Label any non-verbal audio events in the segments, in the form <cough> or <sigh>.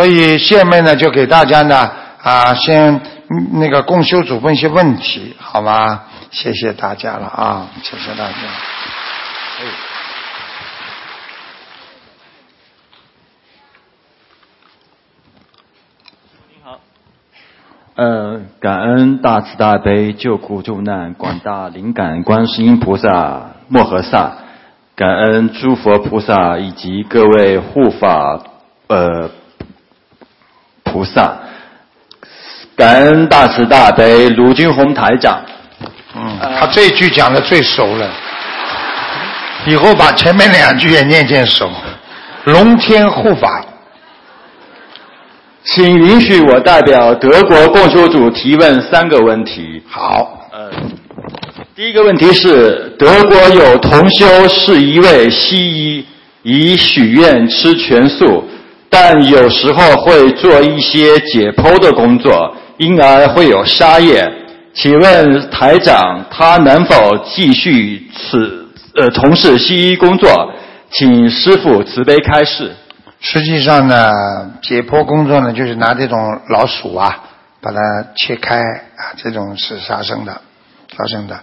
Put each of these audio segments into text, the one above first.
所以下面呢就给大家呢啊先那个共修组问一些问题，好吗？谢谢大家了啊，谢谢大家。呃，感恩大慈大悲救苦救难广大灵感观世音菩萨摩诃萨，感恩诸佛菩萨以及各位护法呃菩萨，感恩大慈大悲卢军红台长。嗯，他这句讲的最熟了，以后把前面两句也念念熟。龙天护法，请允许我代表德国共修组提问三个问题。好，呃，第一个问题是，德国有同修是一位西医，已许愿吃全素，但有时候会做一些解剖的工作，因而会有沙业。请问台长，他能否继续此呃从事西医工作？请师傅慈悲开示。实际上呢，解剖工作呢，就是拿这种老鼠啊，把它切开啊，这种是杀生的，杀生的。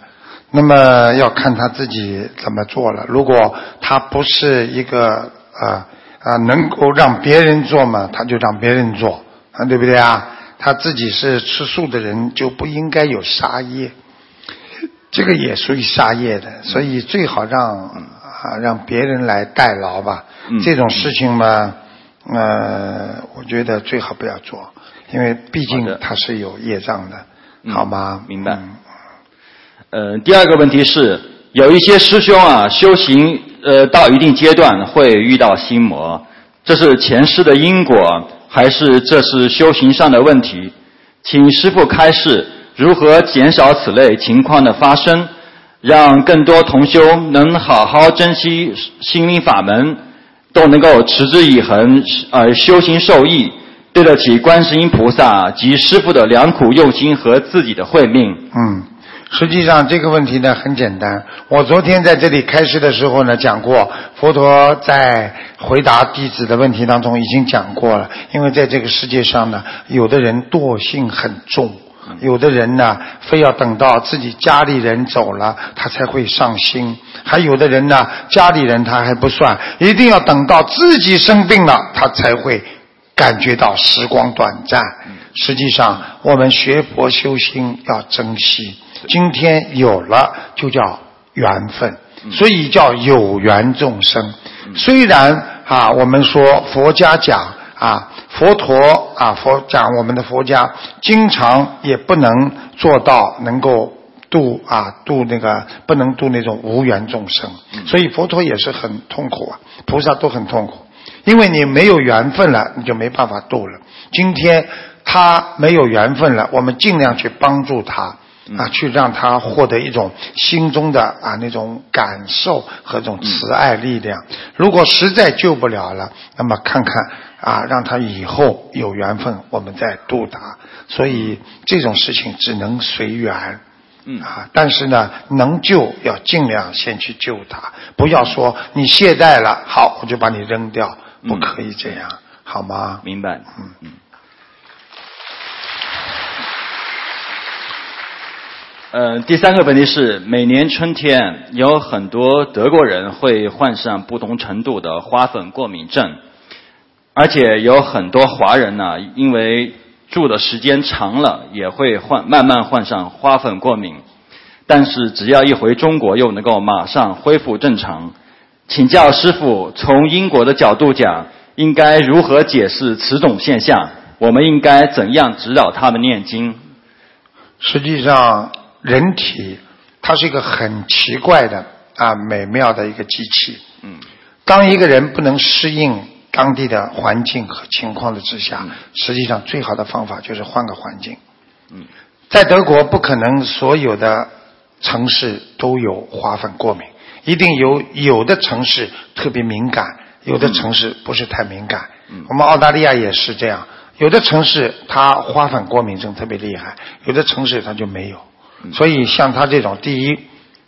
那么要看他自己怎么做了。如果他不是一个啊啊能够让别人做嘛，他就让别人做啊，对不对啊？他自己是吃素的人，就不应该有杀业，这个也属于杀业的，所以最好让啊让别人来代劳吧。嗯。这种事情嘛，呃，我觉得最好不要做，因为毕竟他是有业障的，嗯。好吗？明白。嗯。呃，第二个问题是，有一些师兄啊，修行呃到一定阶段会遇到心魔，这是前世的因果，还是这是修行上的问题？请师傅开示如何减少此类情况的发生，让更多同修能好好珍惜心灵法门，都能够持之以恒，呃，修行受益，对得起观世音菩萨及师傅的良苦用心和自己的慧命。嗯，实际上这个问题呢很简单。我昨天在这里开示的时候呢讲过，佛陀在回答弟子的问题当中已经讲过了。因为在这个世界上呢，有的人惰性很重。有的人呢，非要等到自己家里人走了，他才会上心；还有的人呢，家里人他还不算，一定要等到自己生病了，他才会感觉到时光短暂。实际上，我们学佛修心要珍惜，今天有了就叫缘分，所以叫有缘众生。虽然啊，我们说佛家讲啊，佛陀啊，佛讲我们的佛家经常也不能做到能够度啊度那个不能度那种无缘众生，所以佛陀也是很痛苦啊，菩萨都很痛苦。因为你没有缘分了，你就没办法度了。今天他没有缘分了，我们尽量去帮助他啊，去让他获得一种心中的啊那种感受和这种慈爱力量。如果实在救不了了，那么看看啊，让他以后有缘分，我们再度达。所以这种事情只能随缘。嗯啊，但是呢，能救要尽量先去救他，不要说你懈怠了，好我就把你扔掉，不嗯可以这样，好吗？明白。嗯嗯。呃，第三个问题是，每年春天有很多德国人会患上不同程度的花粉过敏症，而且有很多华人呢，因为住的时间长了，也会患慢慢患上花粉过敏，但是只要一回中国，又能够马上恢复正常。请教师傅，从因果的角度讲，应该如何解释此种现象？我们应该怎样指导他们念经？实际上，人体它是一个很奇怪的啊美妙的一个机器。嗯当一个人不能适应当地的环境和情况的之下，实际上最好的方法就是换个环境。嗯在德国不可能所有的城市都有花粉过敏，一定有有的城市特别敏感，有的城市不是太敏感。嗯我们澳大利亚也是这样，有的城市它花粉过敏症特别厉害，有的城市它就没有。所以像他这种，第一，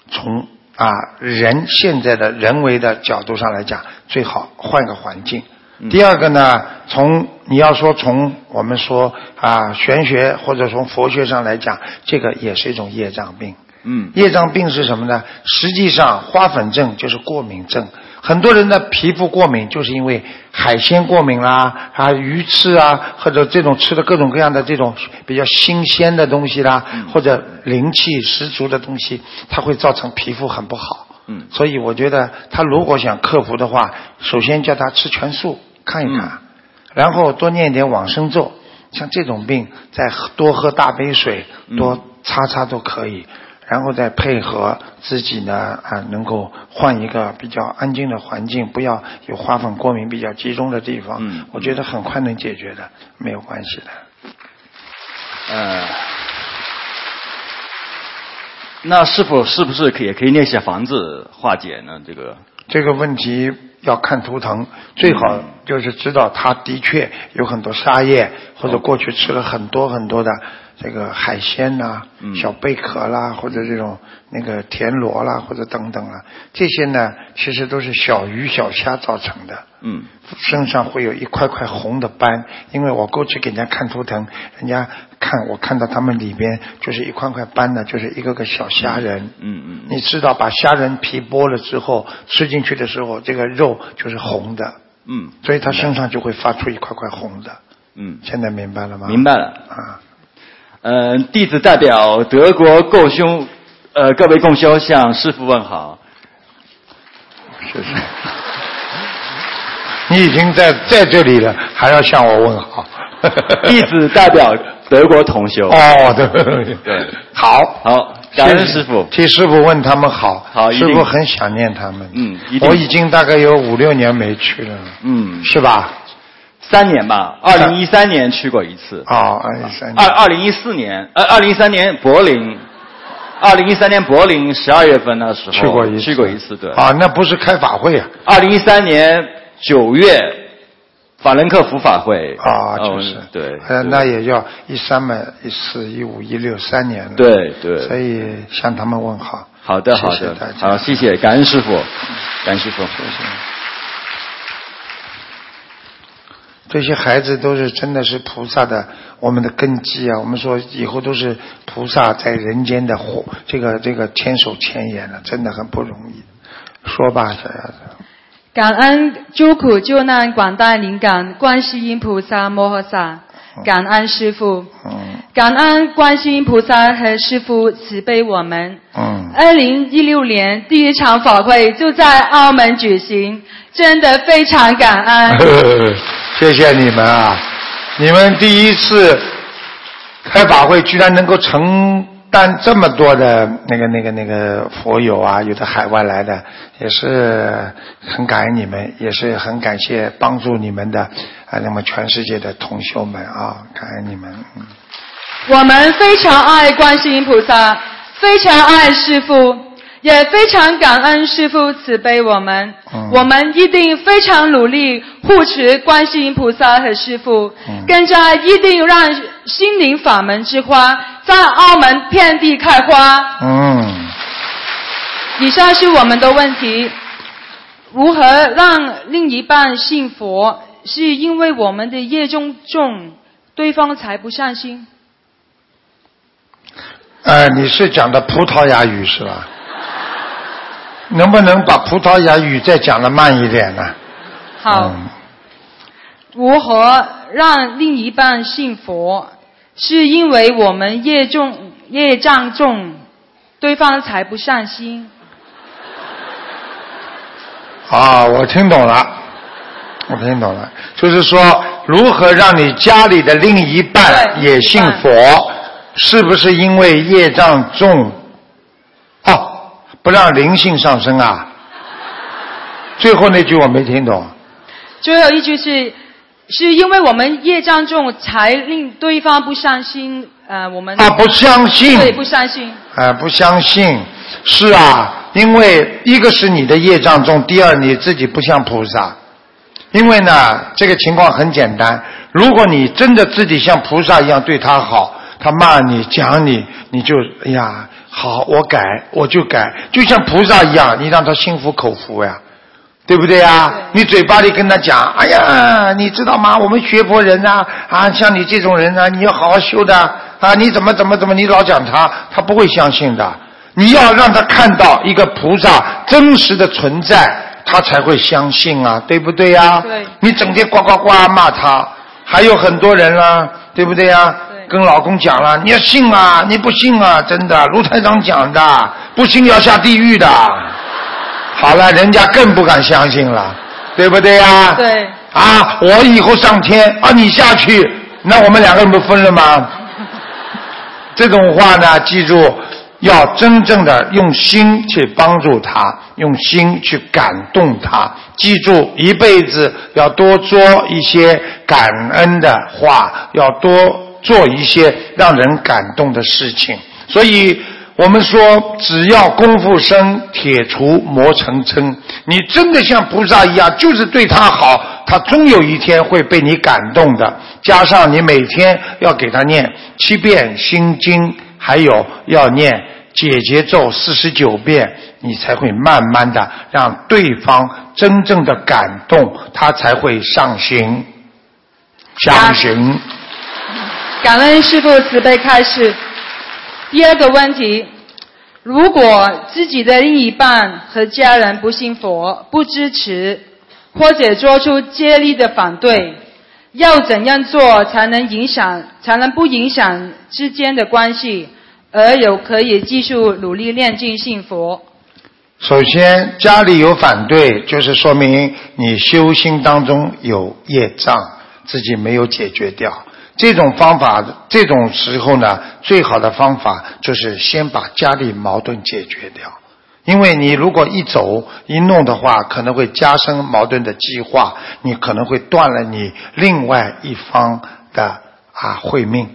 从啊人现在的人为的角度上来讲，最好换个环境第二个呢，从你要说从我们说啊玄学或者从佛学上来讲，这个也是一种业障病。嗯业障病是什么呢？实际上花粉症就是过敏症。很多人的皮肤过敏就是因为海鲜过敏啦，啊鱼翅啊，或者这种吃的各种各样的这种比较新鲜的东西啦，或者灵气十足的东西，它会造成皮肤很不好。嗯所以我觉得他如果想克服的话，首先叫他吃全素，看一看，然后多念一点往生咒。像这种病，再多喝大杯水，多擦擦都可以。然后再配合自己呢啊，能够换一个比较安静的环境，不要有花粉过敏比较集中的地方。嗯我觉得很快能解决的，没有关系的。呃，那是否是不是可也可以练些房子化解呢？这个这个问题要看图腾，最好就是知道他的确有很多沙叶，或者过去吃了很多很多的这个海鲜呐、嗯小贝壳啦，或者这种那个田螺啦，或者等等啦，这些呢其实都是小鱼小虾造成的。嗯身上会有一块块红的斑，因为我过去给人家看图腾，人家看我看到他们里边就是一块块斑呢，就是一个个小虾仁。嗯嗯你知道，把虾仁皮剥了之后，吃进去的时候，这个肉就是红的，嗯所以他身上就会发出一块块红的。嗯，现在明白了吗？明白了。啊，呃，弟子代表德国共修，呃，各位共修向师父问好。谢谢。<laughs> 你已经在在这里了，还要向我问好。<laughs> 弟子代表德国同修。哦，对对，好，好，感恩师傅。替师傅问他们好，好师傅很想念他们。嗯我已经大概有五六年没去了，嗯，是吧？三年吧，二零一三年去过一次。哦，二零一三二二零一四年，呃，二零一三年柏林，二零一三年柏林十二月份那时候去过一次，去过一次，对。啊，那不是开法会啊，二零一三年九月，法兰克福法会。啊，哦就是，对。呃，那也要一三嘛，一四、一五、一六三年了。，对对。所以向他们问好。好的好的谢谢大，家好，谢谢，感恩师傅，感恩师傅。谢谢。这些孩子都是真的是菩萨的我们的根基啊！我们说以后都是菩萨在人间的火，这个这个千手千眼了，真的很不容易。说吧，小丫子。感恩救苦救难广大灵感观世音菩萨摩诃萨，感恩师父，嗯感恩观世音菩萨和师父慈悲我们。嗯，二零一六年第一场法会就在澳门举行，真的非常感恩。<laughs> 谢谢你们啊！你们第一次开法会，居然能够承担这么多的那个、那个、那个佛友啊，有的海外来的，也是很感恩你们，也是很感谢帮助你们的啊，那么全世界的同修们啊，感恩你们。我们非常爱观世音菩萨，非常爱师父，也非常感恩师父慈悲我们。嗯我们一定非常努力护持观世音菩萨和师父，嗯更加一定让心灵法门之花在澳门遍地开花。嗯，以上是我们的问题：如何让另一半信佛？是因为我们的业重重，对方才不上心。呃，你是讲的葡萄牙语是吧？能不能把葡萄牙语再讲的慢一点呢？好。嗯如何让另一半信佛？是因为我们业重、业障重，对方才不上心。啊，我听懂了，我听懂了，就是说如何让你家里的另一半也信佛，是不是因为业障重？哦，不让灵性上升啊？最后那句我没听懂。最后一句是，是因为我们业障重，才令对方不相信。呃，我们啊，不相信。对不相信。啊，不相信，是啊，因为一个是你的业障重，第二你自己不像菩萨。因为呢，这个情况很简单，如果你真的自己像菩萨一样对他好，他骂你讲你，你就哎呀，好，我改，我就改，就像菩萨一样，你让他心服口服呀。对不对呀？对你嘴巴里跟他讲，哎呀，你知道吗？我们学佛人呐、啊，像你这种人呢、你要好好修的啊，你怎么怎么怎么，你老讲他，他不会相信的。你要让他看到一个菩萨真实的存在，他才会相信啊，对不对呀？对你整天呱呱呱骂他，还有很多人啦、对不对呀？对跟老公讲了，你要信啊，你不信啊，真的，卢台长讲的，不信要下地狱的。好了，人家更不敢相信了，对不对呀？对。啊，我以后上天啊，你下去，那我们两个人不分了吗？这种话呢，记住，要真正的用心去帮助他，用心去感动他。记住，一辈子要多说一些感恩的话，要多做一些让人感动的事情。所以。我们说，只要功夫深，铁杵磨成针。你真的像菩萨一样，就是对他好，他终有一天会被你感动的。加上你每天要给他念七遍心经，还有要念解结咒四十九遍，你才会慢慢的让对方真正的感动，他才会上行。相行，感恩师父慈悲开示。第二个问题，如果自己的另一半和家人不信佛、不支持，或者做出接力的反对，要怎样做才能影响，才能不影响之间的关系，而有可以继续努力练尽信佛？首先，家里有反对，就是说明你修心当中有业障，自己没有解决掉。这种方法，这种时候呢，最好的方法就是先把家里矛盾解决掉。因为你如果一走一弄的话，可能会加深矛盾的激化，你可能会断了你另外一方的啊慧命，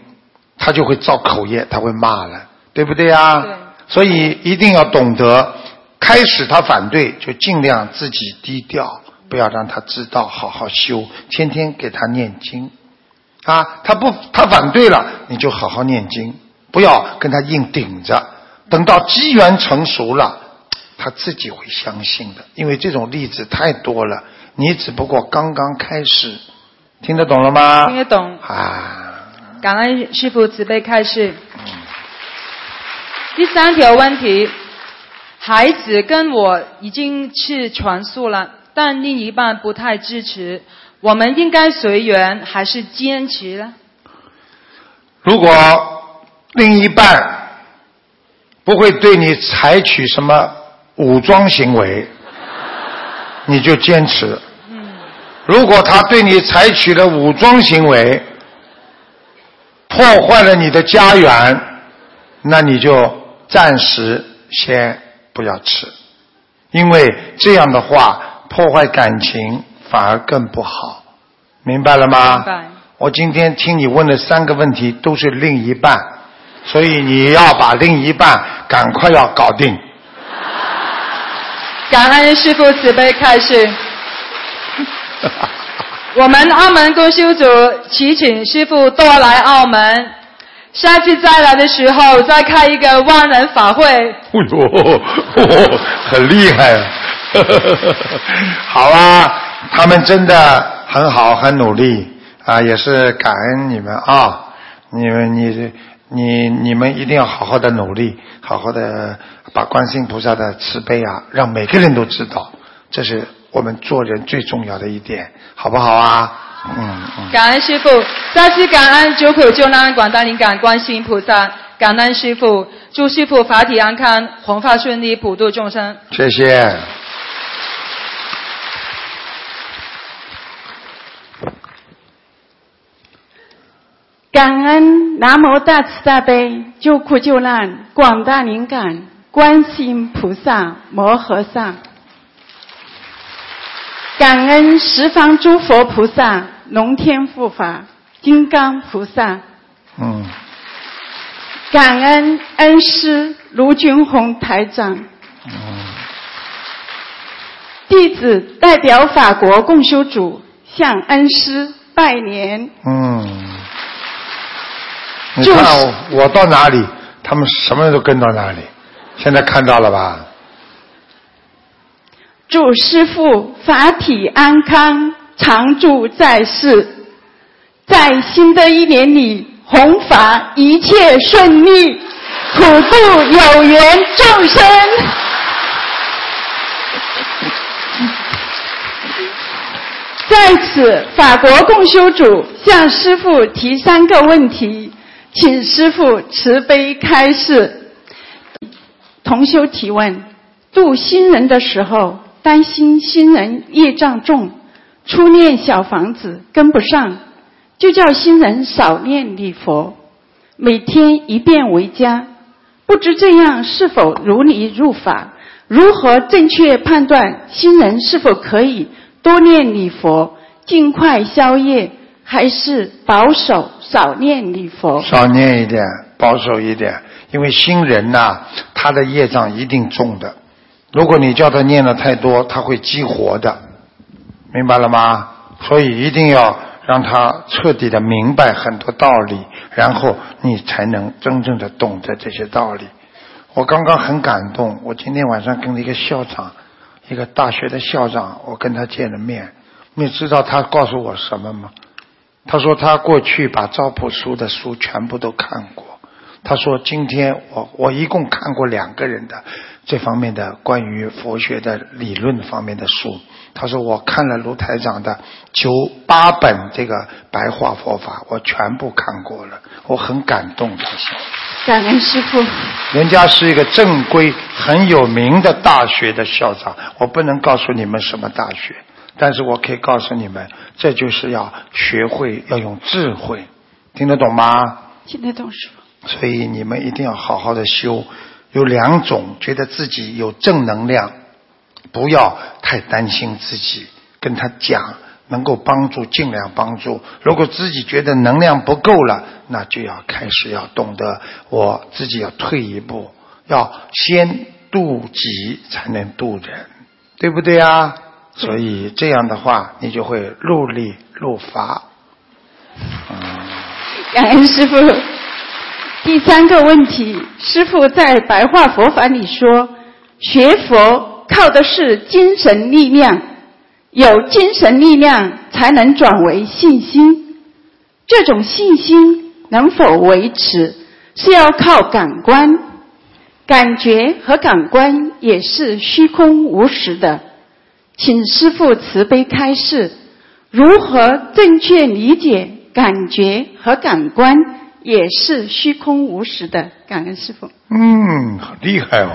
他就会造口业，他会骂了，对不对啊？对所以一定要懂得，开始他反对，就尽量自己低调，不要让他知道，好好修，天天给他念经。啊，他不，他反对了，你就好好念经，不要跟他硬顶着。等到机缘成熟了，他自己会相信的，因为这种例子太多了。你只不过刚刚开始，听得懂了吗？听得懂。啊，感恩师父慈悲开示。第三条问题，孩子跟我已经是传述了，但另一半不太支持，我们应该随缘还是坚持呢？如果另一半不会对你采取什么武装行为，你就坚持。如果他对你采取了武装行为，破坏了你的家园，那你就暂时先不要吃，因为这样的话破坏感情反而更不好，明白了吗？明白我今天听你问的三个问题都是另一半，所以你要把另一半赶快要搞定。<laughs> 感恩师父慈悲开示。<laughs> 我们澳门公修组祈请师傅多来澳门，下次再来的时候再开一个万人法会。哎呦，<laughs> 很厉害啊！好啊，他们真的很好，很努力啊，也是感恩你们啊！你们，你，你，你们一定要好好的努力，好好的把观世音菩萨的慈悲啊，让每个人都知道，这是我们做人最重要的一点，好不好啊？嗯嗯。感恩师傅，再次感恩九口救难广大灵感观世音菩萨，感恩师傅，祝师傅法体安康，弘法顺利，普度众生。谢谢。感恩南无大慈大悲救苦救难广大灵感观世音菩萨摩诃萨，感恩十方诸佛菩萨龙天护法金刚菩萨，嗯，感恩恩师卢军宏台长，嗯，弟子代表法国共修组向恩师拜年。嗯。你就是看我我到哪里，他们什么人都跟到哪里。现在看到了吧？祝师父法体安康，常驻在世，在新的一年里弘法一切顺利，普度有缘众生。在此，法国共修组向师父提三个问题，请师父慈悲开示。同修提问：度新人的时候，担心新人业障重，初念小房子跟不上，就叫新人少念礼佛，每天一遍为佳。不知这样是否如理如法？如何正确判断新人是否可以？多念礼佛，尽快消业，还是保守少念礼佛？少念一点，保守一点，因为新人呐、他的业障一定重的。如果你叫他念的太多，他会激活的，明白了吗？所以一定要让他彻底的明白很多道理，然后你才能真正的懂得这些道理。我刚刚很感动，我今天晚上跟了一个校长，一个大学的校长，我跟他见了面。你知道他告诉我什么吗？他说他过去把赵朴书的书全部都看过。他说今天我我一共看过两个人的这方面的关于佛学的理论方面的书。他说我看了卢台长的九八本这个白话佛法，我全部看过了，我很感动。他说。感恩师父。人家是一个正规、很有名的大学的校长，我不能告诉你们什么大学，但是我可以告诉你们，这就是要学会要用智慧，听得懂吗？听得懂师父。所以你们一定要好好的修。有两种，觉得自己有正能量，不要太担心自己，跟他讲。能够帮助，尽量帮助。如果自己觉得能量不够了，那就要开始要懂得，我自己要退一步，要先渡己才能渡人，对不对啊？所以这样的话，你就会入力入法。<laughs> 感恩师傅。第三个问题，师傅在白话佛法里说，学佛靠的是精神力量。有精神力量，才能转为信心。这种信心能否维持，是要靠感官。感觉和感官也是虚空无实的。请师父慈悲开示，如何正确理解感觉和感官也是虚空无实的？感恩师父。嗯，好厉害哦。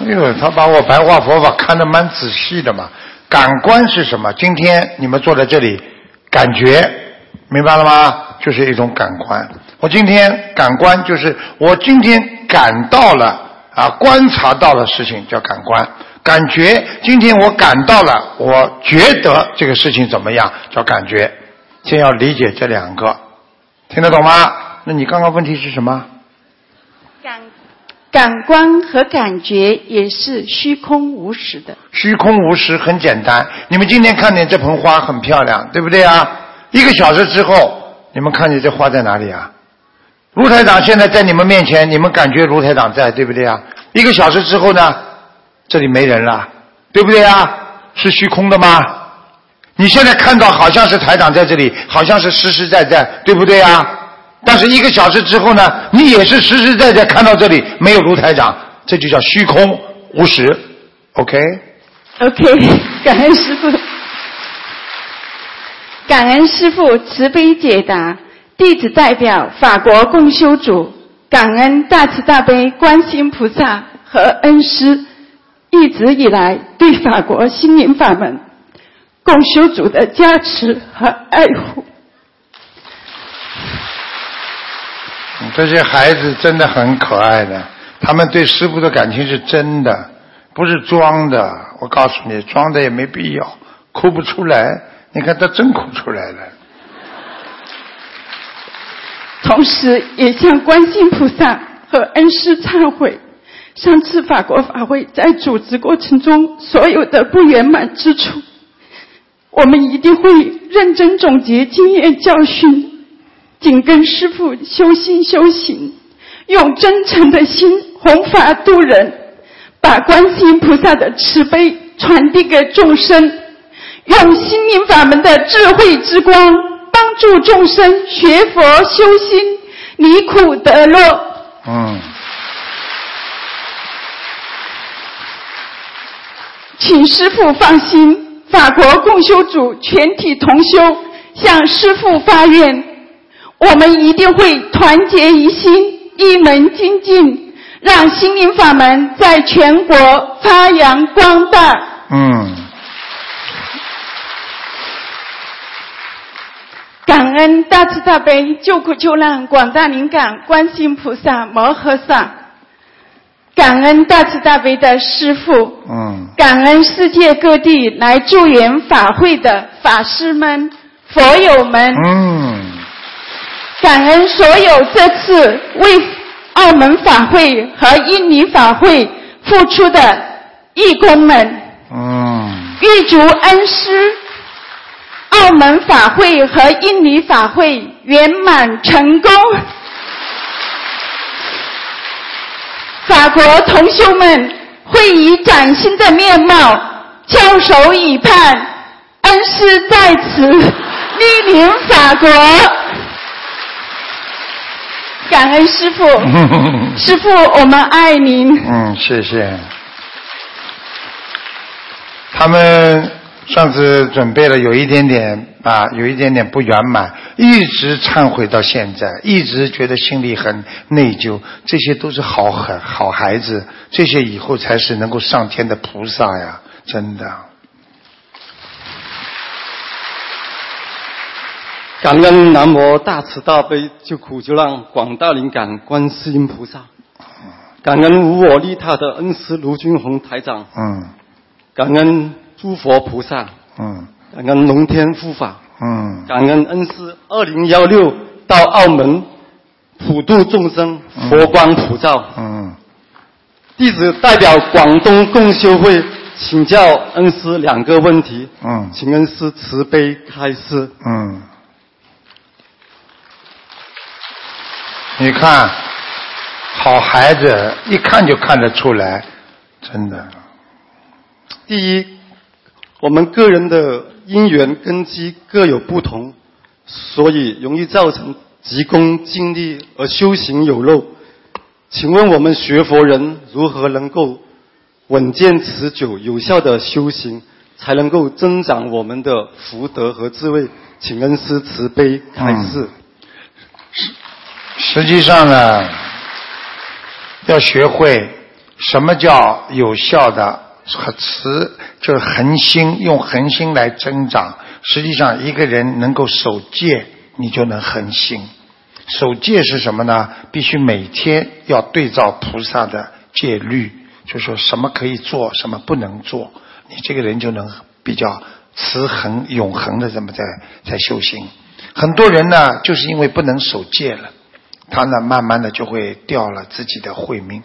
哎呦，他把我白话佛法看得蛮仔细的嘛。感官是什么？今天你们坐在这里，感觉明白了吗？就是一种感官。我今天感官就是我今天感到了啊，观察到了事情叫感官。感觉今天我感到了，我觉得这个事情怎么样叫感觉。先要理解这两个，听得懂吗？那你刚刚问题是什么？感感官和感觉也是虚空无实的。虚空无实很简单，你们今天看见这盆花很漂亮，对不对啊？一个小时之后，你们看见这花在哪里啊？卢台长现在在你们面前，你们感觉卢台长在，对不对啊？一个小时之后呢，这里没人了，对不对啊？是虚空的吗？你现在看到好像是台长在这里，好像是实实在在，对不对啊？但是一个小时之后呢，你也是实实在在看到这里没有卢台长，这就叫虚空无实，OK？OK，感恩师父，感恩师父慈悲解答。弟子代表法国共修组，感恩大慈大悲观世音菩萨和恩师一直以来对法国心灵法门共修组的加持和爱护。这些孩子真的很可爱的，他们对师傅的感情是真的，不是装的。我告诉你，装的也没必要，哭不出来。你看他真哭出来了。同时也向观世音菩萨和恩师忏悔，上次法国法会在组织过程中所有的不圆满之处，我们一定会认真总结经验教训，紧跟师父修心修行，用真诚的心弘法度人，把观世音菩萨的慈悲传递给众生，用心灵法门的智慧之光，帮助众生学佛修心，离苦得乐。嗯，请师父放心，法国共修组全体同修向师父发愿，我们一定会团结一心，一门精进，让心灵法门在全国发扬光大。嗯，感恩大慈大悲救苦救难广大灵感观世音菩萨摩诃萨，感恩大慈大悲的师父，嗯，感恩世界各地来助缘法会的法师们、佛友们，嗯，感恩所有这次为澳门法会和印尼法会付出的义工们，嗯，预祝恩师澳门法会和印尼法会圆满成功。法国同修们会以崭新的面貌翘首以盼，恩师在此莅临法国。感恩师父，<laughs> 师父，我们爱您。嗯，谢谢。他们上次准备了有一点点啊，有一点点不圆满，一直忏悔到现在，一直觉得心里很内疚。这些都是好孩好孩子，这些以后才是能够上天的菩萨呀，真的。感恩南无大慈大悲救苦救难广大灵感观世音菩萨，感恩无我利他的恩师卢军宏台长，嗯感恩诸佛菩萨，嗯感恩龙天护法，嗯感恩恩师二零幺六到澳门普度众生，佛光普照。嗯，弟子代表广东共修会请教恩师两个问题，嗯请恩师慈悲开示。嗯，你看，好孩子一看就看得出来，真的。第一，我们个人的因缘根基各有不同，所以容易造成急功近利而修行有漏。请问我们学佛人如何能够稳健持久、有效的修行，才能够增长我们的福德和智慧？请恩师慈悲开示。实际上呢，要学会什么叫有效的和慈，就是恒心，用恒心来增长。实际上，一个人能够守戒，你就能恒心。守戒是什么呢？必须每天要对照菩萨的戒律，就说什么可以做，什么不能做，你这个人就能比较持恒、永恒的这么在在修行。很多人呢，就是因为不能守戒了。他呢，慢慢的就会掉了自己的慧命。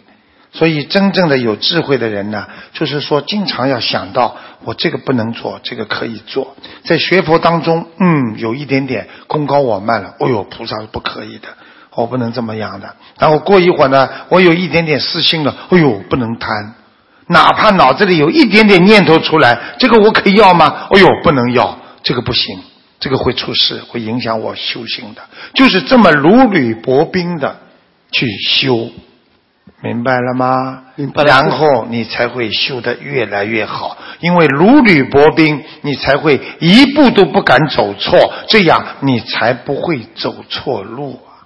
所以，真正的有智慧的人呢，就是说，经常要想到我这个不能做，这个可以做。在学佛当中，嗯，有一点点功高我慢了。哦呦，菩萨是不可以的，我不能这么样的。然后过一会儿呢，我有一点点私心了。哎呦，不能贪，哪怕脑子里有一点点念头出来，这个我可以要吗？哎呦，不能要，这个不行。这个会出事，会影响我修行的，就是这么如履薄冰的去修，明白了吗？明白了然后你才会修得越来越好，因为如履薄冰，你才会一步都不敢走错，这样你才不会走错路啊。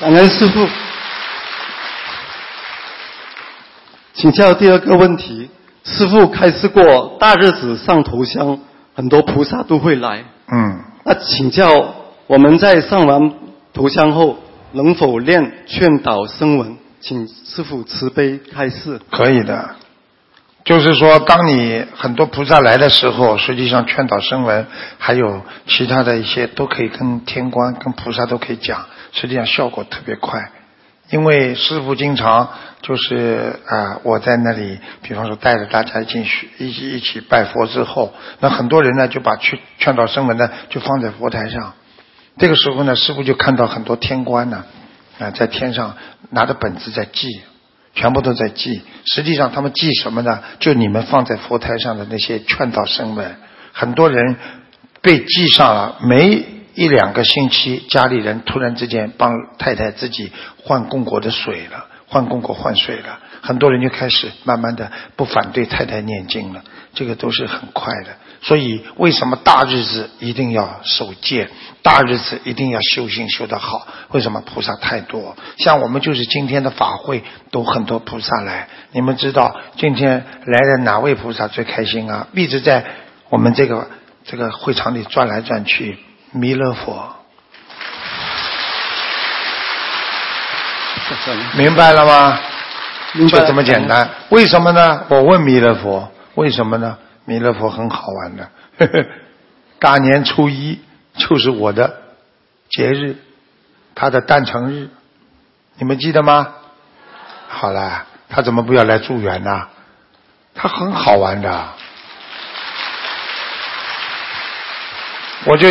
感恩师傅。请教第二个问题，师傅开示过，大日子上头香，很多菩萨都会来。嗯，那请教我们在上完头香后，能否念劝导声闻？请师傅慈悲开示。可以的。就是说，当你很多菩萨来的时候，实际上劝导声闻，还有其他的一些，都可以跟天官、跟菩萨都可以讲，实际上效果特别快。因为师傅经常就是啊、我在那里，比方说带着大家进去一起一起拜佛之后，那很多人呢就把劝劝导声闻呢就放在佛台上，这个时候呢，师傅就看到很多天官呢啊、在天上拿着本子在记，全部都在记。实际上他们记什么呢？就你们放在佛台上的那些劝导声闻，很多人被记上了，没一两个星期，家里人突然之间帮太太自己换供果的水了，换供果换水了，很多人就开始慢慢的不反对太太念经了，这个都是很快的。所以为什么大日子一定要守戒，大日子一定要修行修得好？为什么菩萨太多？像我们就是今天的法会都很多菩萨来，你们知道今天来的哪位菩萨最开心啊？一直在我们这个这个会场里转来转去，弥勒佛。<laughs> 明白了吗？明白就这么简单。为什么呢？我问弥勒佛，为什么呢？弥勒佛很好玩的，呵 <laughs> 呵大年初一就是我的节日，他的诞辰日，你们记得吗？好了，他怎么不要来助缘呢？他很好玩的，我就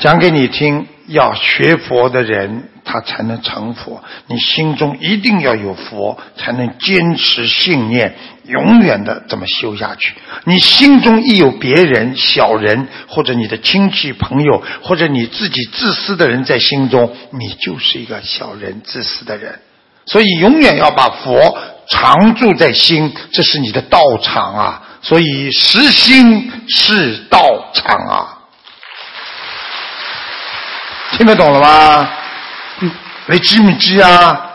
讲给你听，要学佛的人，他才能成佛。你心中一定要有佛，才能坚持信念，永远的这么修下去。你心中一有别人、小人，或者你的亲戚朋友，或者你自己自私的人在心中，你就是一个小人、自私的人。所以永远要把佛常住在心，这是你的道场啊。所以实心是道场啊。听得懂了吗？你知唔知啊？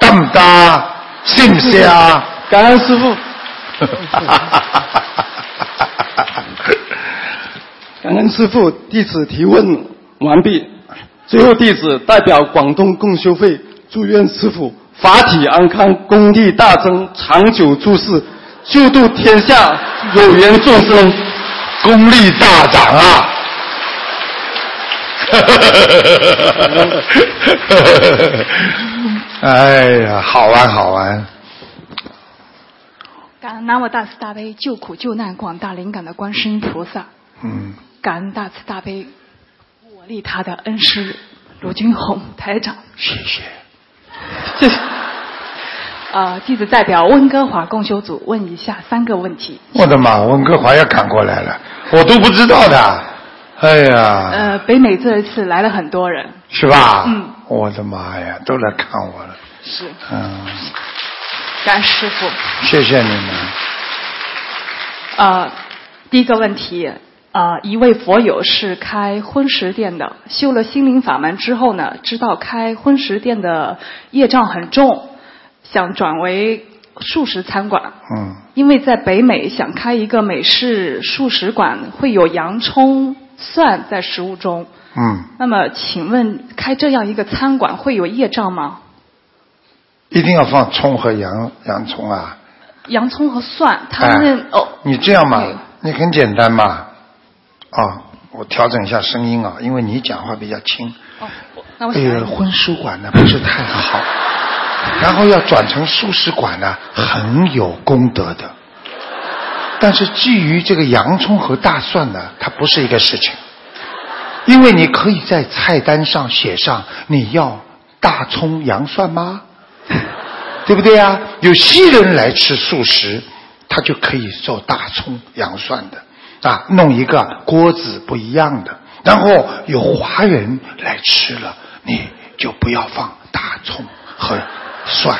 得唔得啊？識唔識啊？感恩师傅，<laughs> 感恩师傅，弟子提问完毕。最后，弟子代表广东共修会祝愿师傅法体安康，功力大增，长久住世，救度天下有缘众生。功力大涨啊！哎呀，好玩好玩。感恩南无大慈大悲救苦救难广大灵感的观世音菩萨，嗯，感恩大慈大悲我利他的恩师卢军红台长。谢谢。谢 <laughs> 谢呃，弟子代表温哥华共修组问以下三个问题。我的妈，温哥华要赶过来了，我都不知道的。哎呀，呃，北美这一次来了很多人，是吧？嗯。我的妈呀，都来看我了。是嗯，感师傅。谢谢你们。呃，第一个问题，呃，一位佛友是开荤食店的，修了心灵法门之后呢，知道开荤食店的业障很重，想转为素食餐馆。嗯，因为在北美想开一个美式素食馆，会有洋葱、蒜在食物中。嗯，那么，请问开这样一个餐馆会有业障吗？一定要放葱和洋洋葱啊。洋葱和蒜，他们、哦，你这样嘛，你很简单嘛。啊，我调整一下声音啊，因为你讲话比较轻。哦，那我这想个荤食馆呢不是太好，然后要转成素食馆呢很有功德的。但是基于这个洋葱和大蒜呢，它不是一个事情，因为你可以在菜单上写上你要大葱洋蒜吗？<laughs> 对不对啊？有西人来吃素食，他就可以做大葱洋蒜的啊，弄一个锅子不一样的。然后有华人来吃了，你就不要放大葱和蒜。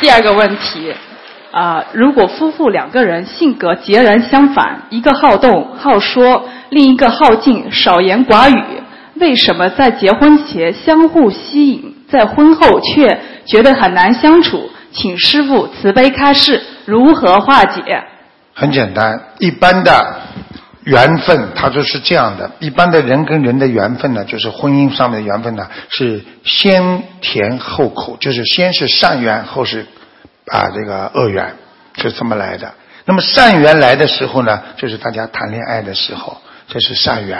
第二个问题，啊、如果夫妇两个人性格截然相反，一个好动好说，另一个好静少言寡语，为什么在结婚前相互吸引，在婚后却觉得很难相处？请师傅慈悲开示，如何化解？很简单，一般的缘分它就是这样的。一般的人跟人的缘分呢，就是婚姻上面的缘分呢，是先甜后苦，就是先是善缘，后是啊这个恶缘，是这么来的。那么善缘来的时候呢，就是大家谈恋爱的时候，这是善缘。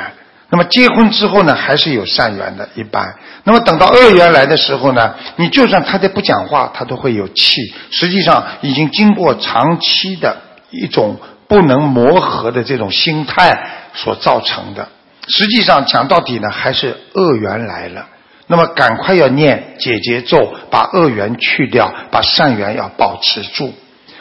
那么结婚之后呢，还是有善缘的，一般。那么等到恶缘来的时候呢，你就算他在不讲话，他都会有气。实际上已经经过长期的一种不能磨合的这种心态所造成的。实际上讲到底呢，还是恶缘来了。那么赶快要念解结咒，把恶缘去掉，把善缘要保持住。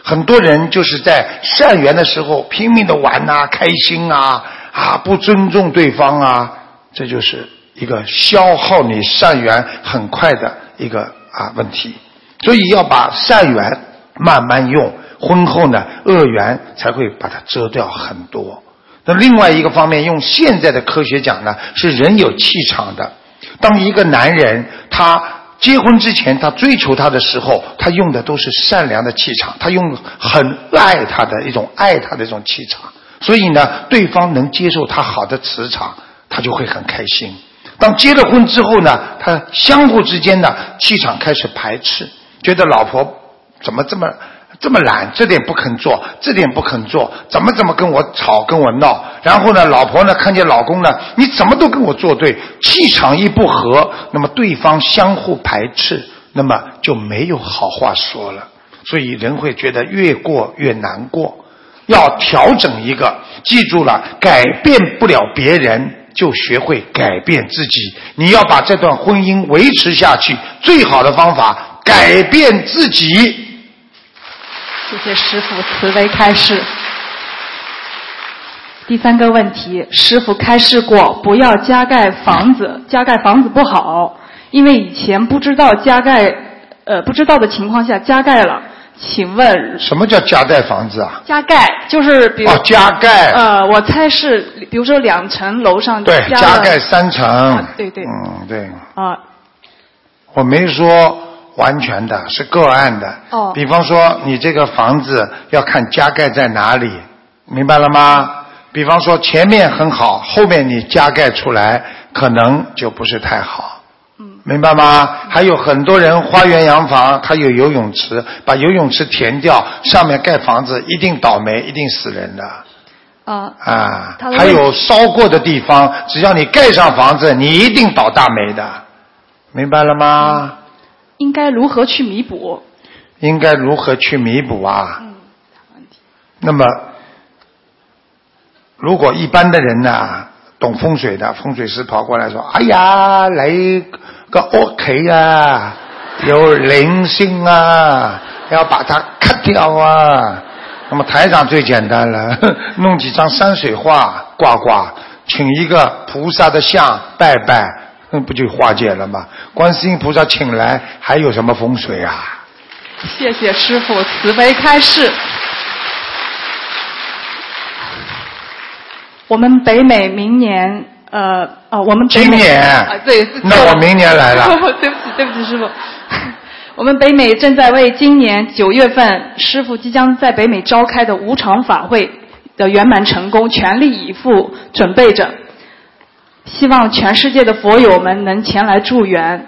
很多人就是在善缘的时候拼命的玩呐、开心啊啊，不尊重对方啊，这就是一个消耗你善缘很快的一个啊问题。所以要把善缘慢慢用，婚后呢恶缘才会把它遮掉很多。那另外一个方面，用现在的科学讲呢，是人有气场的。当一个男人他结婚之前，他追求她的时候，他用的都是善良的气场，他用很爱她的一种爱她的一种气场，所以呢，对方能接受他好的磁场，他就会很开心。当结了婚之后呢，他相互之间呢气场开始排斥，觉得老婆怎么这么。这么懒，这点不肯做，这点不肯做，怎么怎么跟我吵，跟我闹。然后呢，老婆呢看见老公呢，你怎么都跟我作对，气场一不合，那么对方相互排斥，那么就没有好话说了。所以人会觉得越过越难过。要调整一个，记住了，改变不了别人，就学会改变自己。你要把这段婚姻维持下去，最好的方法，改变自己。谢谢师傅慈悲开示。第三个问题，师傅开示过，不要加盖房子，加盖房子不好，因为以前不知道加盖，呃，不知道的情况下加盖了。请问什么叫加盖房子啊？加盖就是比如哦，加盖。呃，我猜是，比如说两层楼上对，加加盖三层。对对。嗯，对。啊。我没说。完全的是个案的，哦，比方说你这个房子要看加盖在哪里，明白了吗？比方说前面很好，后面你加盖出来可能就不是太好，嗯，明白吗？还有很多人花园洋房，它有游泳池，把游泳池填掉，上面盖房子一定倒霉，一定死人的，啊，啊，还有烧过的地方，只要你盖上房子，你一定倒大霉的，明白了吗？应该如何去弥补？应该如何去弥补啊？那么，如果一般的人呢，懂风水的风水师跑过来说：“哎呀，来个 OK 啊，有灵性啊，要把它砍掉啊。”那么台长最简单了，<laughs> 弄几张山水画挂挂，请一个菩萨的像拜拜。那不就化解了吗？观世音菩萨请来，还有什么风水啊？谢谢师傅慈悲开示。我们北美明年，呃，哦，我们今年啊，对，那我明年来了。<laughs> 对不起，对不起，师傅。我们北美正在为今年九月份师傅即将在北美召开的无常法会的圆满成功，全力以赴准备着。希望全世界的佛友们能前来助缘，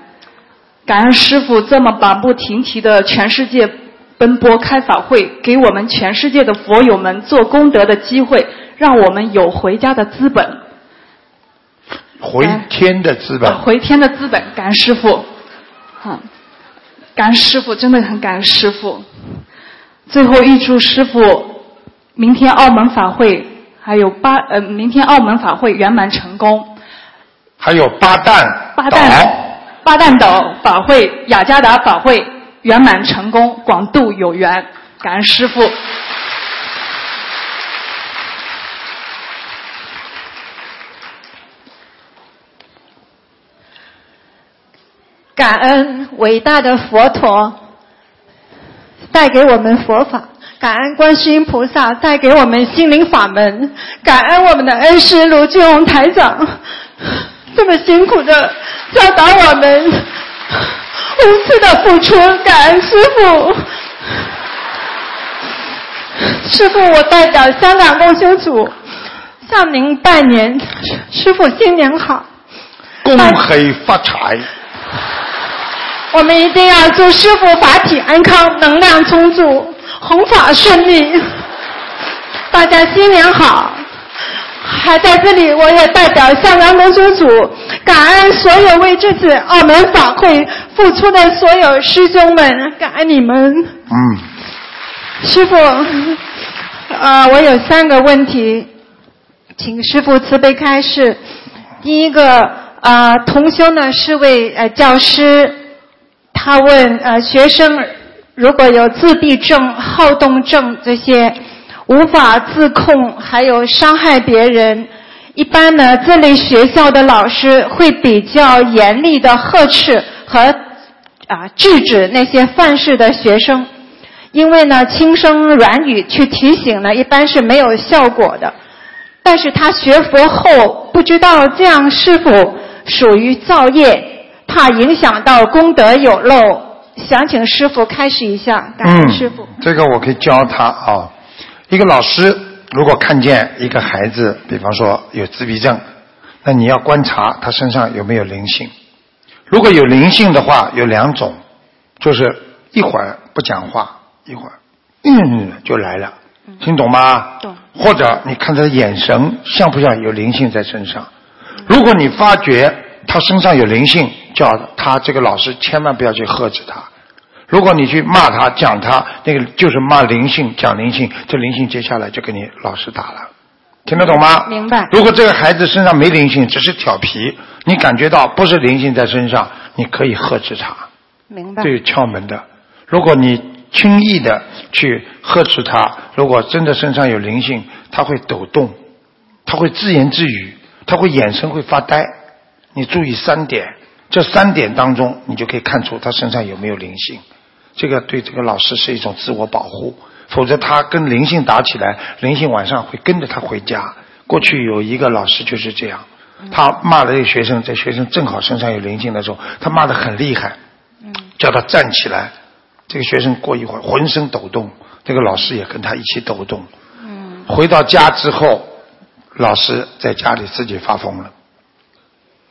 感恩师傅这么马不停蹄的全世界奔波开法会，给我们全世界的佛友们做功德的机会，让我们有回家的资本。回天的资本。回天的资本，感恩师傅。好，感恩师傅，真的很感恩师傅。最后预祝师傅明天澳门法会还有八呃，明天澳门法会圆满成功。还有八旦八旦八旦岛法会雅加达法会圆满成功，广度有缘，感恩师父。感恩伟大的佛陀带给我们佛法，感恩观世音菩萨带给我们心灵法门，感恩我们的恩师卢俊宏台长。这么辛苦的教导我们，无私的付出，感恩师傅。师傅，我代表香港共修组向您拜年，师傅新年好，恭喜发财。我们一定要祝师傅法体安康，能量充足，弘法顺利。大家新年好。还在这里，我也代表香港龙修组感恩所有为这次澳门法会付出的所有师兄们，感恩你们。嗯。师傅，呃，我有三个问题，请师傅慈悲开示。第一个，呃，同修呢是位呃教师，他问呃学生如果有自闭症、好动症这些无法自控，还有伤害别人，一般呢这类学校的老师会比较严厉的呵斥和啊制止那些犯事的学生。因为呢，轻声软语去提醒呢，一般是没有效果的。但是他学佛后，不知道这样是否属于造业，怕影响到功德有漏，想请师傅开示一下。感恩师傅。这个我可以教他啊。一个老师如果看见一个孩子，比方说有自闭症，那你要观察他身上有没有灵性。如果有灵性的话，有两种，就是一会儿不讲话。一会儿，嗯，就来了，听懂吗？懂。或者你看他的眼神像不像有灵性在身上？如果你发觉他身上有灵性，叫他这个老师千万不要去呵斥他。如果你去骂他、讲他，那个就是骂灵性、讲灵性，这灵性接下来就给你老师打了，听得懂吗？明白。如果这个孩子身上没灵性，只是调皮，你感觉到不是灵性在身上，你可以呵斥他。明白。这有窍门的。如果你。轻易的去呵斥他，如果真的身上有灵性，他会抖动，他会自言自语，他会眼神会发呆。你注意三点，这三点当中，你就可以看出他身上有没有灵性。这个对这个老师是一种自我保护，否则他跟灵性打起来，灵性晚上会跟着他回家。过去有一个老师就是这样，他骂了一个学生，在学生正好身上有灵性的时候，他骂的很厉害，叫他站起来。这个学生过一会儿浑身抖动，这个老师也跟他一起抖动。嗯。回到家之后，老师在家里自己发疯了，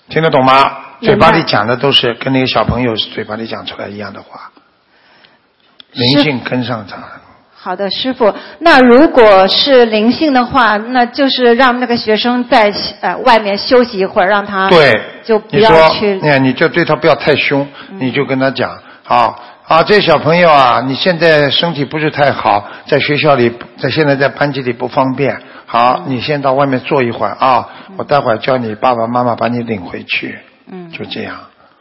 听得懂吗？嘴巴里讲的都是跟那个小朋友嘴巴里讲出来一样的话。灵性跟上他。好的，师傅。那如果是灵性的话，那就是让那个学生在呃外面休息一会儿，让他对就不要去。哎，你就对他不要太凶，你就跟他讲好。啊，这小朋友啊，你现在身体不是太好，在学校里，在现在在班级里不方便。好，你先到外面坐一会儿啊，我待会儿叫你爸爸妈妈把你领回去。嗯，就这样。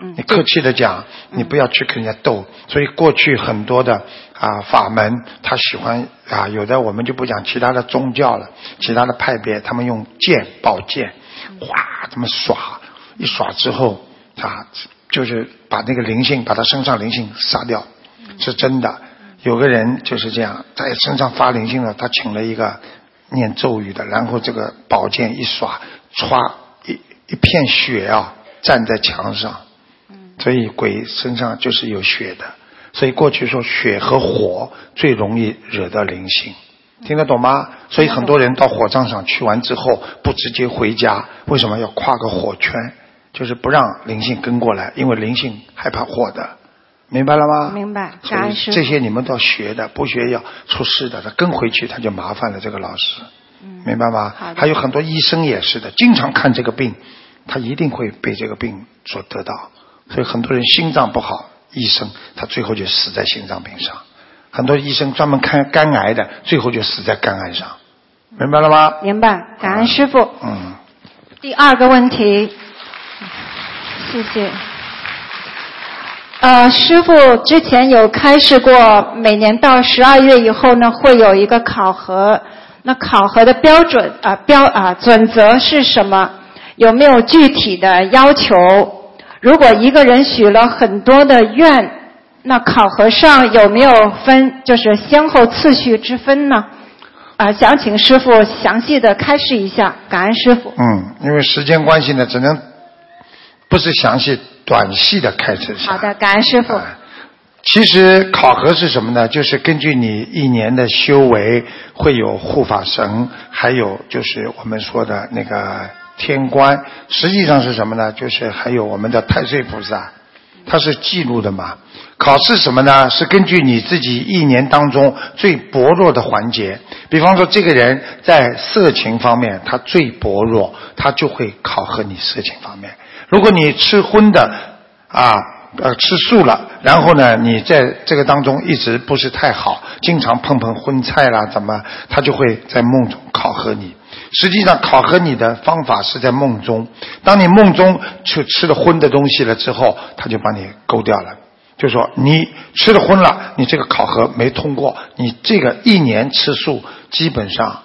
嗯，你客气的讲，你不要去跟人家斗。所以过去很多的啊法门，他喜欢啊，有的我们就不讲其他的宗教了，其他的派别，他们用剑宝剑，哗，他们耍，一耍之后啊。就是把那个灵性，把他身上灵性杀掉，是真的。有个人就是这样，在身上发灵性了，他请了一个念咒语的，然后这个宝剑一耍，歘，一一片血啊，站在墙上。所以鬼身上就是有血的。所以过去说血和火最容易惹到灵性，听得懂吗？所以很多人到火葬场去完之后不直接回家，为什么要跨个火圈？就是不让灵性跟过来，因为灵性害怕火的，明白了吗？明白。所以这些你们都要学的，不学要出事的。他跟回去他就麻烦了，这个老师，明白吗？还有很多医生也是的，经常看这个病，他一定会被这个病所得到。所以很多人心脏不好，医生他最后就死在心脏病上。很多医生专门看肝癌的，最后就死在肝癌上，明白了吗？明白。感恩师傅。嗯。第二个问题。谢谢。呃，师傅之前有开示过，每年到十二月以后呢，会有一个考核。那考核的标准啊标啊准则是什么？有没有具体的要求？如果一个人许了很多的愿，那考核上有没有分，就是先后次序之分呢？啊，想请师傅详细的开示一下。感恩师傅。嗯，因为时间关系呢，只能。不是详细、短细的开始。好的，感恩师傅。其实考核是什么呢？就是根据你一年的修为，会有护法神，还有就是我们说的那个天官。实际上是什么呢？就是还有我们的太岁菩萨，它是记录的嘛。考试什么呢？是根据你自己一年当中最薄弱的环节。比方说，这个人在色情方面他最薄弱，他就会考核你色情方面。如果你吃荤的啊，呃吃素了，然后呢，你在这个当中一直不是太好，经常碰碰荤菜啦，怎么他就会在梦中考核你。实际上考核你的方法是在梦中，当你梦中去吃了荤的东西了之后，他就把你勾掉了。就说你吃了荤了，你这个考核没通过，你这个一年吃素基本上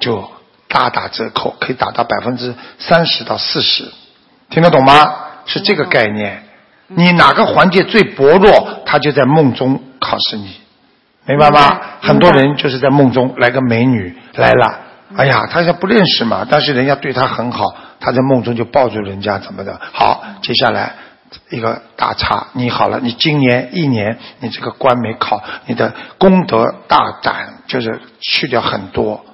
就大打折扣，可以打到百分之三十到四十，听得懂吗？是这个概念。你哪个环节最薄弱，他就在梦中考试你，明白吗？很多人就是在梦中来个美女来了，哎呀，他也不认识嘛，但是人家对他很好，他在梦中就抱住人家怎么的？好，接下来一个大叉，你好了，你今年一年你这个关没考，你的功德大胆就是去掉很多，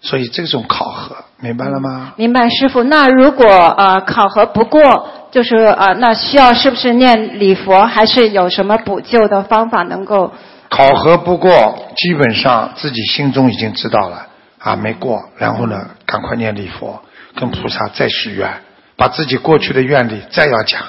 所以这种考核明白了吗？明白，师傅。那如果呃考核不过，就是呃那需要是不是念礼佛，还是有什么补救的方法能够？考核不过，基本上自己心中已经知道了啊，没过，然后呢，赶快念礼佛，跟菩萨再许愿，把自己过去的愿力再要讲。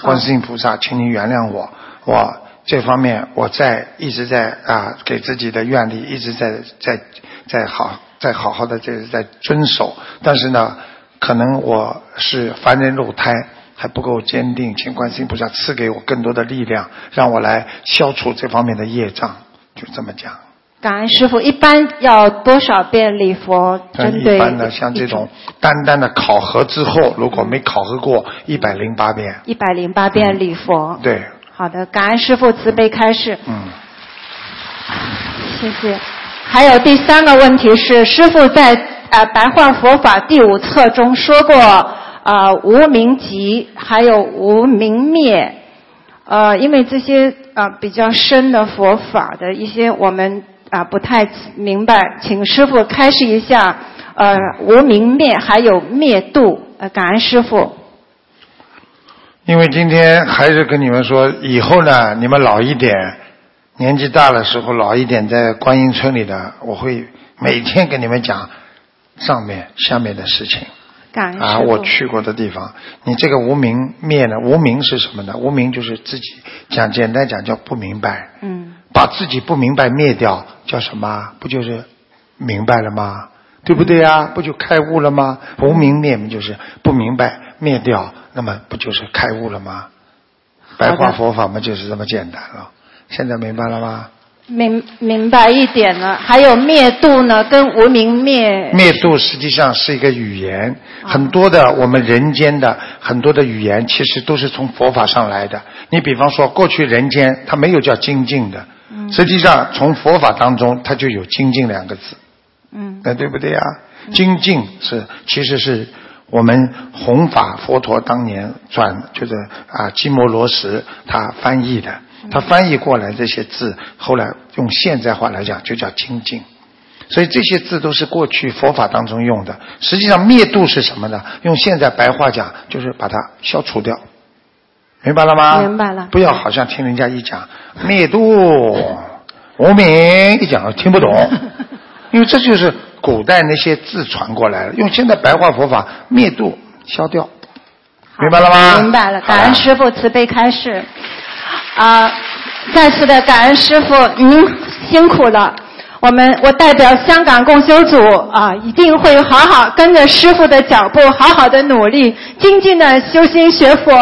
观世音菩萨，请您原谅我，我这方面我在一直在啊，给自己的愿力一直在在在好在好好的这在遵守，但是呢，可能我是凡人肉胎。还不够坚定，请观世音菩萨赐给我更多的力量，让我来消除这方面的业障，就这么讲。感恩师傅，一般要多少遍礼佛？针对一般的像这种单单的考核之后，如果没考核过，一百零八遍。一百零八遍礼佛。对。好的，感恩师傅慈悲开示。嗯。谢谢。还有第三个问题是，师傅在呃白话佛法第五册中说过。啊，无明集还有无明灭，呃，因为这些呃比较深的佛法的一些我们啊不太明白，请师傅开示一下，呃，无明灭还有灭度，呃，感恩师傅。因为今天还是跟你们说，以后呢，你们老一点，年纪大的时候老一点，在观音村里的，我会每天跟你们讲上面下面的事情。感恩啊，我去过的地方，你这个无明灭呢？无明是什么呢？无明就是自己讲，简单讲叫不明白。嗯。把自己不明白灭掉，叫什么？不就是明白了吗？对不对呀？不就开悟了吗？无明灭就是不明白灭掉，那么不就是开悟了吗？白话佛法嘛，就是这么简单了。现在明白了吗？明明白一点了，还有灭度呢，跟无明灭。灭度实际上是一个语言，很多的我们人间的很多的语言，其实都是从佛法上来的。你比方说，过去人间它没有叫精进的，实际上从佛法当中它就有精进两个字。嗯，那对不对呀？精进是其实是我们弘法佛陀当年转就是啊基摩罗什他翻译的。他翻译过来这些字，后来用现在话来讲就叫精进，所以这些字都是过去佛法当中用的。实际上灭度是什么呢？用现在白话讲，就是把它消除掉，明白了吗？明白了。不要好像听人家一讲灭度无名一讲听不懂，<laughs> 因为这就是古代那些字传过来了。用现在白话佛法灭度消掉，明白了吗？明白了。感恩师傅慈悲开示。啊，再次的感恩师傅，您辛苦了。我们我代表香港共修组啊，一定会好好跟着师傅的脚步，好好的努力，精进的修心学佛，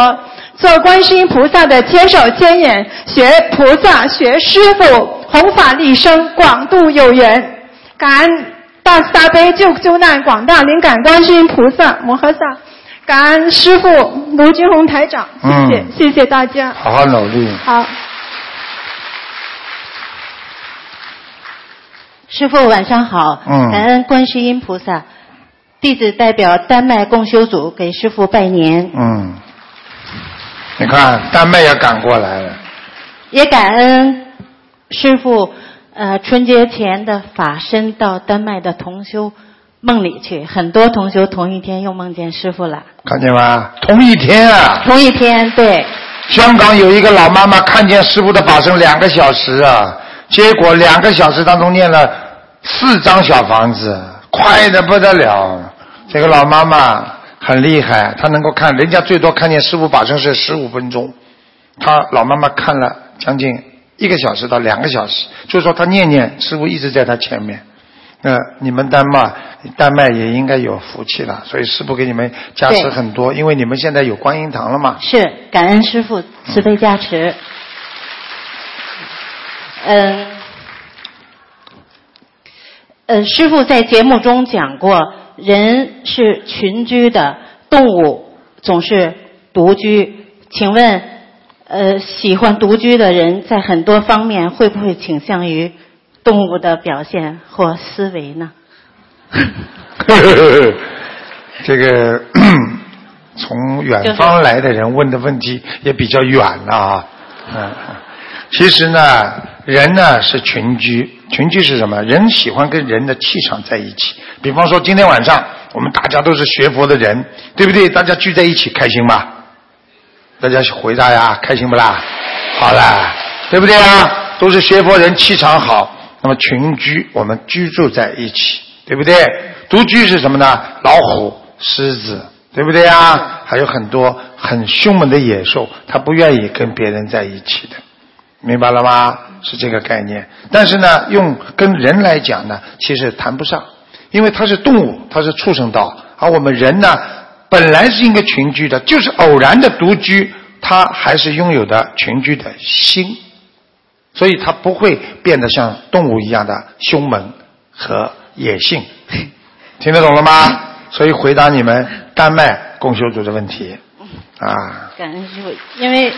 做观世音菩萨的千手千眼，学菩萨，学师傅，弘法利生，广度有缘。感恩大慈大悲救救难广大灵感观世音菩萨摩诃萨。感恩师傅卢军红台长，谢谢谢谢大家，好好努力。好，师傅晚上好，嗯，感恩观世音菩萨，弟子代表丹麦共修组给师傅拜年。嗯，你看丹麦也赶过来了，也感恩师傅呃春节前的法身到丹麦的同修。梦里去，很多同修同一天又梦见师傅了。看见吗？同一天啊！同一天，对。香港有一个老妈妈看见师傅的法身两个小时啊，结果两个小时当中念了四张小房子，快的不得了。这个老妈妈很厉害，他能够看人家最多看见师傅法身是十五分钟，他老妈妈看了将近一个小时到两个小时，就是说他念念，师傅一直在他前面。那你们丹麦丹麦也应该有福气了，所以师傅给你们加持很多，因为你们现在有观音堂了嘛。是感恩师傅慈悲加持。嗯，呃，师傅在节目中讲过，人是群居的，动物总是独居。请问，呃，喜欢独居的人在很多方面会不会倾向于动物的表现或思维呢？<laughs> 这个 <clears throat> 从远方来的人问的问题也比较远了啊。嗯，其实呢，人呢是群居，群居是什么？人喜欢跟人的气场在一起。比方说今天晚上我们大家都是学佛的人，对不对？大家聚在一起开心吧？大家回答呀，开心不啦？好啦，对不对啊？都是学佛人，气场好。那么群居，我们居住在一起，对不对？独居是什么呢？老虎、狮子，对不对啊？还有很多很凶猛的野兽，它不愿意跟别人在一起的，明白了吗？是这个概念。但是呢，用跟人来讲呢，其实谈不上，因为它是动物，它是畜生道，而我们人呢，本来是应该群居的，就是偶然的独居，它还是拥有的群居的心。所以它不会变得像动物一样的凶猛和野性，<laughs> 听得懂了吗？所以回答你们丹麦共修组的问题啊，感恩师傅，因为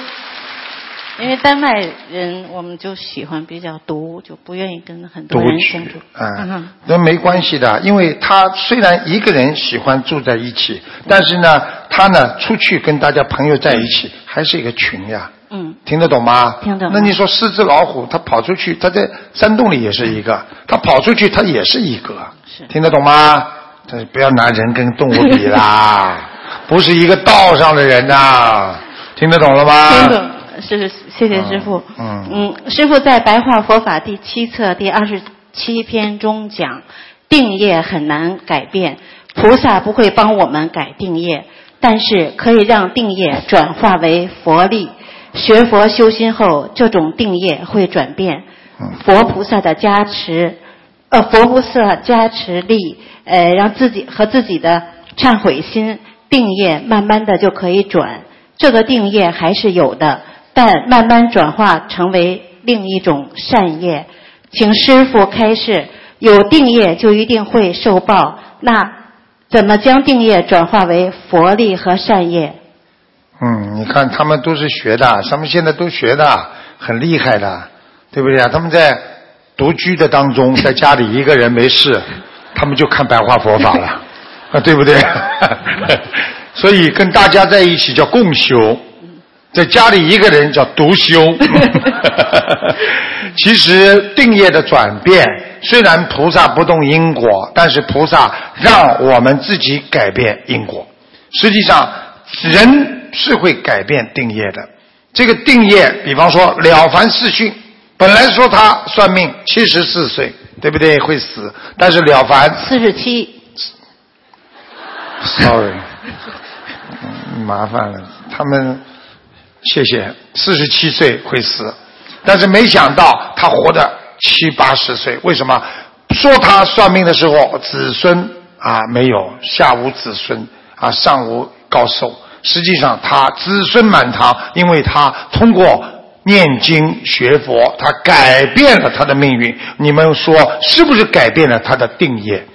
因为丹麦人我们就喜欢比较独，就不愿意跟很多人相处。嗯。那没关系的，因为他虽然一个人喜欢住在一起，但是呢，他呢出去跟大家朋友在一起，还是一个群呀。嗯，听得懂吗？听得懂。那你说四只老虎，它跑出去，它在山洞里也是一个，它跑出去它也是一个，是。听得懂吗？但是不要拿人跟动物比啦，<laughs> 不是一个道上的人呐、听得懂了吗？听懂，是谢谢师傅。嗯嗯，师傅在《白话佛法》第七册第二十七篇中讲，定业很难改变，菩萨不会帮我们改定业，但是可以让定业转化为佛力。学佛修心后，这种定业会转变。嗯佛菩萨的加持，呃，佛菩萨加持力，呃，让自己和自己的忏悔心定业慢慢的就可以转。这个定业还是有的，但慢慢转化成为另一种善业。请师傅开示，有定业就一定会受报，那怎么将定业转化为佛力和善业？嗯，你看他们都是学的，他们现在都学的很厉害的，对不对啊？他们在独居的当中，在家里一个人没事，他们就看白话佛法了，啊，对不对？<laughs> 所以跟大家在一起叫共修，在家里一个人叫独修。<laughs> 其实定业的转变，虽然菩萨不动因果，但是菩萨让我们自己改变因果。实际上，人是会改变定业的。这个定业，比方说《了凡四训》，本来说他算命七十四岁，对不对？会死，但是了凡四十七，，sorry，嗯麻烦了，他们谢谢，四十七岁会死，但是没想到他活的七八十岁，为什么？说他算命的时候，子孙啊没有，下无子孙啊，上无高寿。实际上他子孙满堂，因为他通过念经学佛，他改变了他的命运。你们说是不是改变了他的定业？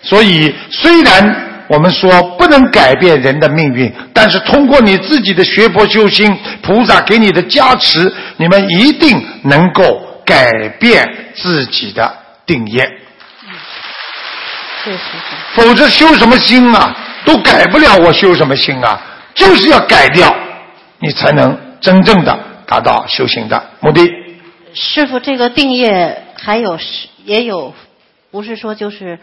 所以，虽然我们说不能改变人的命运，但是通过你自己的学佛修心，菩萨给你的加持，你们一定能够改变自己的定业。否则修什么心啊？都改不了，我修什么心啊？就是要改掉，你才能真正的达到修行的目的。师傅，这个定业还有是也有，不是说就是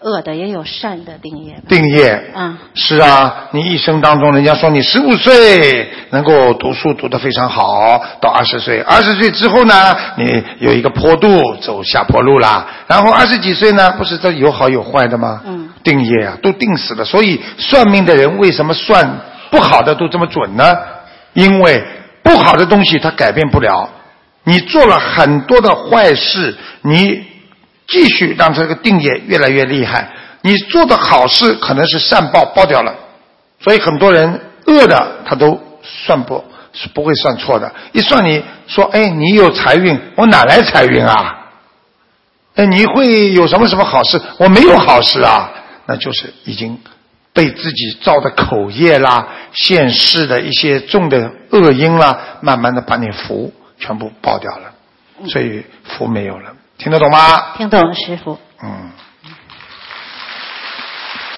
恶的，也有善的定业吧。定业，嗯，是啊，你一生当中，人家说你十五岁能够读书读得非常好，到二十岁，二十岁之后呢，你有一个坡度走下坡路啦，然后二十几岁呢，不是这有好有坏的吗？嗯，定业啊，都定死了。所以算命的人为什么算不好的都这么准呢？因为不好的东西它改变不了。你做了很多的坏事，你继续让这个定业越来越厉害。你做的好事可能是善报报掉了，所以很多人恶的他都算不是不会算错的。一算你说，哎，你有财运，我哪来财运啊？哎，你会有什么什么好事？我没有好事啊，那就是已经被自己造的口业啦、现世的一些重的恶因啦，慢慢的把你福全部爆掉了，所以福没有了。听得懂吗？听懂，师傅。嗯。